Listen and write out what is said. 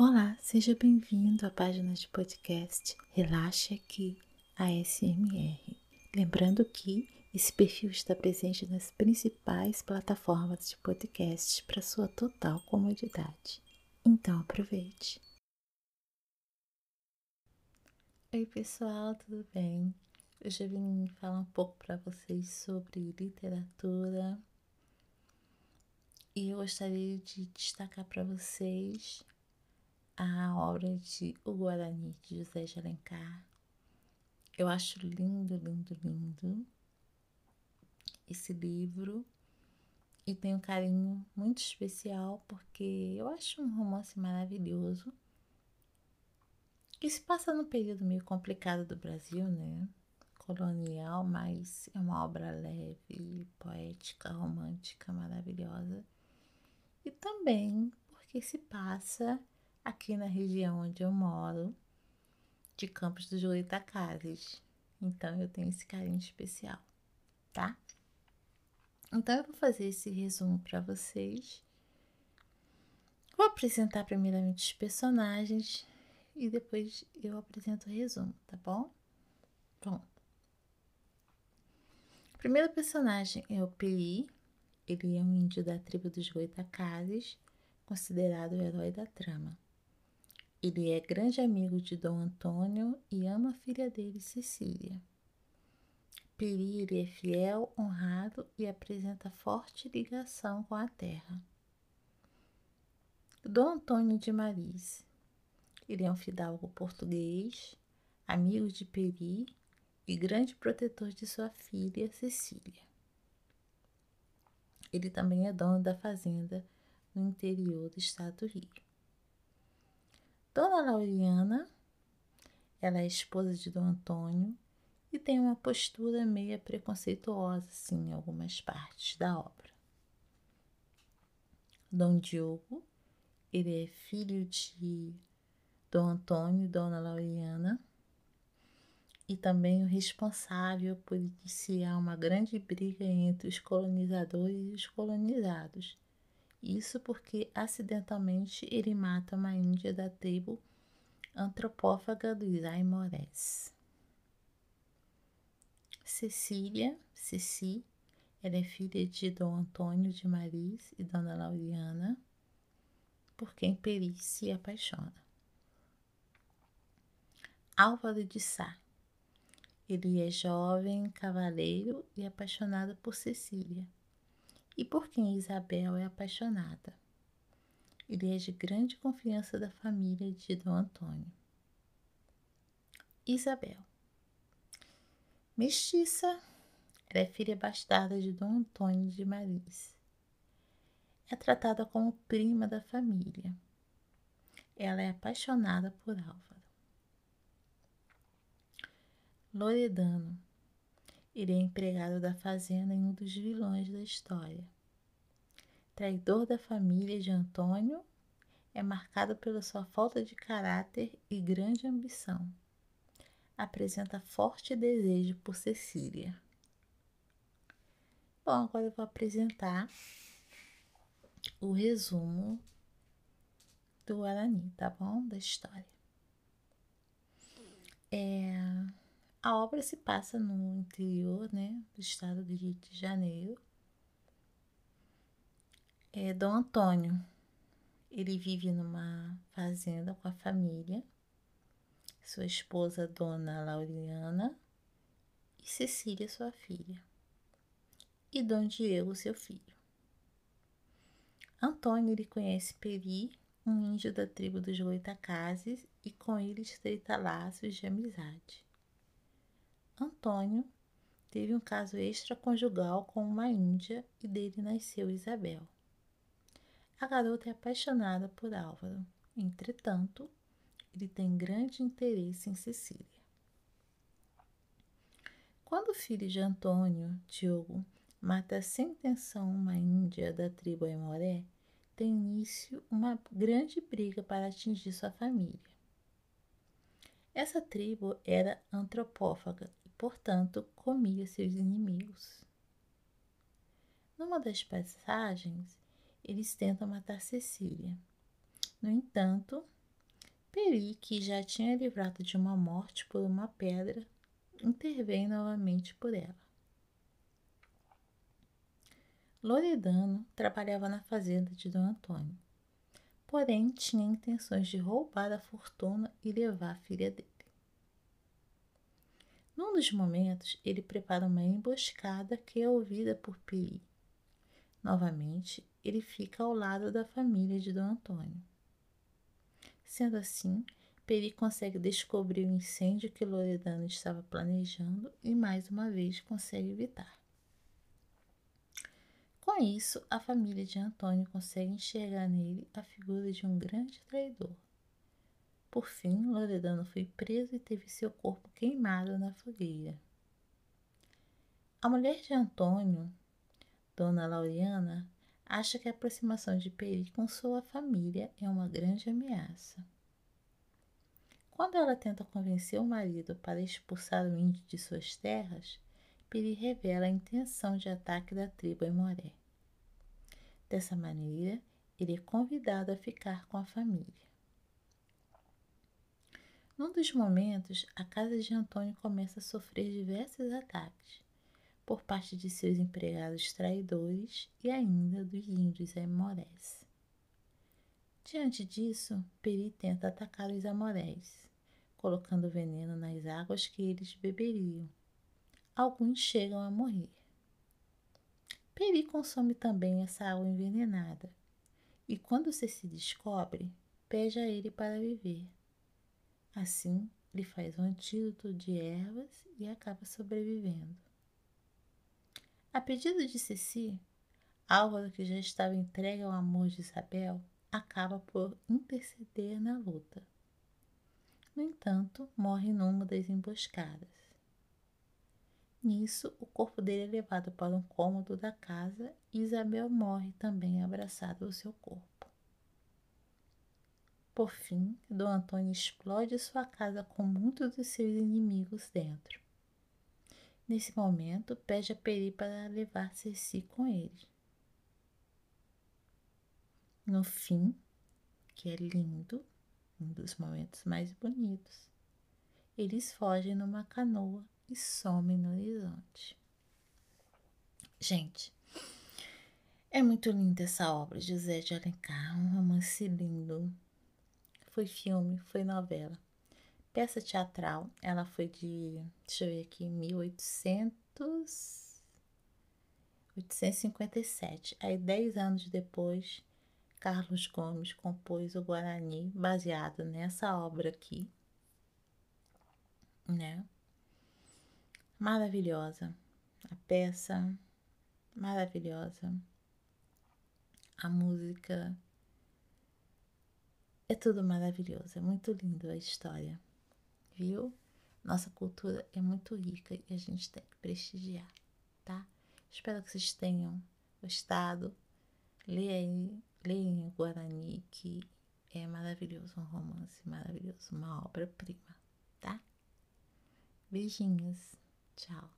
Olá, seja bem-vindo à página de podcast Relaxe Aqui, ASMR. Lembrando que esse perfil está presente nas principais plataformas de podcast para sua total comodidade. Então aproveite. Oi, pessoal, tudo bem? Hoje eu vim falar um pouco para vocês sobre literatura e eu gostaria de destacar para vocês a obra de O Guarani, de José de Alencar. Eu acho lindo, lindo, lindo esse livro e tenho um carinho muito especial porque eu acho um romance maravilhoso que se passa num período meio complicado do Brasil, né? Colonial, mas é uma obra leve, poética, romântica, maravilhosa. E também porque se passa aqui na região onde eu moro, de Campos dos Goitacazes. Então eu tenho esse carinho especial, tá? Então eu vou fazer esse resumo para vocês. Vou apresentar primeiramente os personagens e depois eu apresento o resumo, tá bom? Bom. O primeiro personagem é o Peri. Ele é um índio da tribo dos Goitacazes, considerado o herói da trama. Ele é grande amigo de Dom Antônio e ama a filha dele, Cecília. Peri é fiel, honrado e apresenta forte ligação com a terra. Dom Antônio de Maris. Ele é um fidalgo português, amigo de Peri e grande protetor de sua filha, Cecília. Ele também é dono da fazenda no interior do estado do Rio. Dona Lauriana, ela é esposa de Dom Antônio e tem uma postura meia preconceituosa, sim, em algumas partes da obra. Dom Diogo, ele é filho de Dom Antônio e Dona Lauriana e também o responsável por iniciar uma grande briga entre os colonizadores e os colonizados isso porque acidentalmente ele mata uma índia da tribo antropófaga dos Aimorés. Cecília, Ceci, ela é filha de Dom Antônio de Maris e Dona Lauriana, por quem Peri se apaixona. Álvaro de Sá. Ele é jovem, cavaleiro e apaixonado por Cecília e por quem Isabel é apaixonada. Ele é de grande confiança da família de Dom Antônio. Isabel. Mestiça, ela é filha bastarda de Dom Antônio de Maris. É tratada como prima da família. Ela é apaixonada por Álvaro. Loredano ele é empregado da fazenda e um dos vilões da história. Traidor da família de Antônio, é marcado pela sua falta de caráter e grande ambição. Apresenta forte desejo por Cecília. Bom, agora eu vou apresentar o resumo do Guarani, tá bom? Da história. É, a obra se passa no interior né, do estado do Rio de Janeiro. É Dom Antônio. Ele vive numa fazenda com a família, sua esposa, Dona Lauriana, e Cecília, sua filha, e Dom Diego, seu filho. Antônio ele conhece Peri, um índio da tribo dos Goitacazes, e com ele estreita laços de amizade. Antônio teve um caso extraconjugal com uma índia e dele nasceu Isabel. A garota é apaixonada por Álvaro, entretanto, ele tem grande interesse em Cecília. Quando o filho de Antônio, Diogo, mata sem intenção uma índia da tribo Aimoré, tem início uma grande briga para atingir sua família. Essa tribo era antropófaga portanto, comia seus inimigos. Numa das passagens, eles tentam matar Cecília. No entanto, Peri, que já tinha livrado de uma morte por uma pedra, intervém novamente por ela. Loredano trabalhava na fazenda de Dom Antônio, porém tinha intenções de roubar a fortuna e levar a filha dele. Num dos momentos, ele prepara uma emboscada que é ouvida por Peri. Novamente, ele fica ao lado da família de Dom Antônio. Sendo assim, Peri consegue descobrir o incêndio que Loredano estava planejando e mais uma vez consegue evitar. Com isso, a família de Antônio consegue enxergar nele a figura de um grande traidor. Por fim, Loredano foi preso e teve seu corpo queimado na fogueira. A mulher de Antônio, Dona Laureana, acha que a aproximação de Peri com sua família é uma grande ameaça. Quando ela tenta convencer o marido para expulsar o índio de suas terras, Piri revela a intenção de ataque da tribo em Moré. Dessa maneira, ele é convidado a ficar com a família. Num dos momentos, a casa de Antônio começa a sofrer diversos ataques por parte de seus empregados traidores e ainda dos índios amorés. Diante disso, Peri tenta atacar os amorés, colocando veneno nas águas que eles beberiam. Alguns chegam a morrer. Peri consome também essa água envenenada e, quando se descobre, pede a ele para viver. Assim, ele faz um antídoto de ervas e acaba sobrevivendo. A pedido de Ceci, Álvaro, que já estava entregue ao amor de Isabel, acaba por interceder na luta. No entanto, morre numa das emboscadas. Nisso, o corpo dele é levado para um cômodo da casa e Isabel morre também abraçada ao seu corpo. Por fim, Dom Antônio explode sua casa com muitos dos seus inimigos dentro. Nesse momento, pede a Peri para levar Ceci com ele. No fim, que é lindo, um dos momentos mais bonitos, eles fogem numa canoa e some no horizonte. Gente, é muito linda essa obra de José de Alencar, um romance lindo. Foi filme, foi novela. Peça teatral, ela foi de, deixa eu ver aqui, 1800, 857. Aí, dez anos depois, Carlos Gomes compôs o Guarani baseado nessa obra aqui, né? maravilhosa. A peça maravilhosa. A música é tudo maravilhoso, é muito lindo a história, viu? Nossa cultura é muito rica e a gente tem que prestigiar, tá? Espero que vocês tenham gostado. Leia aí, o Guarani, que é maravilhoso, um romance maravilhoso, uma obra-prima, tá? Beijinhos. Ciao.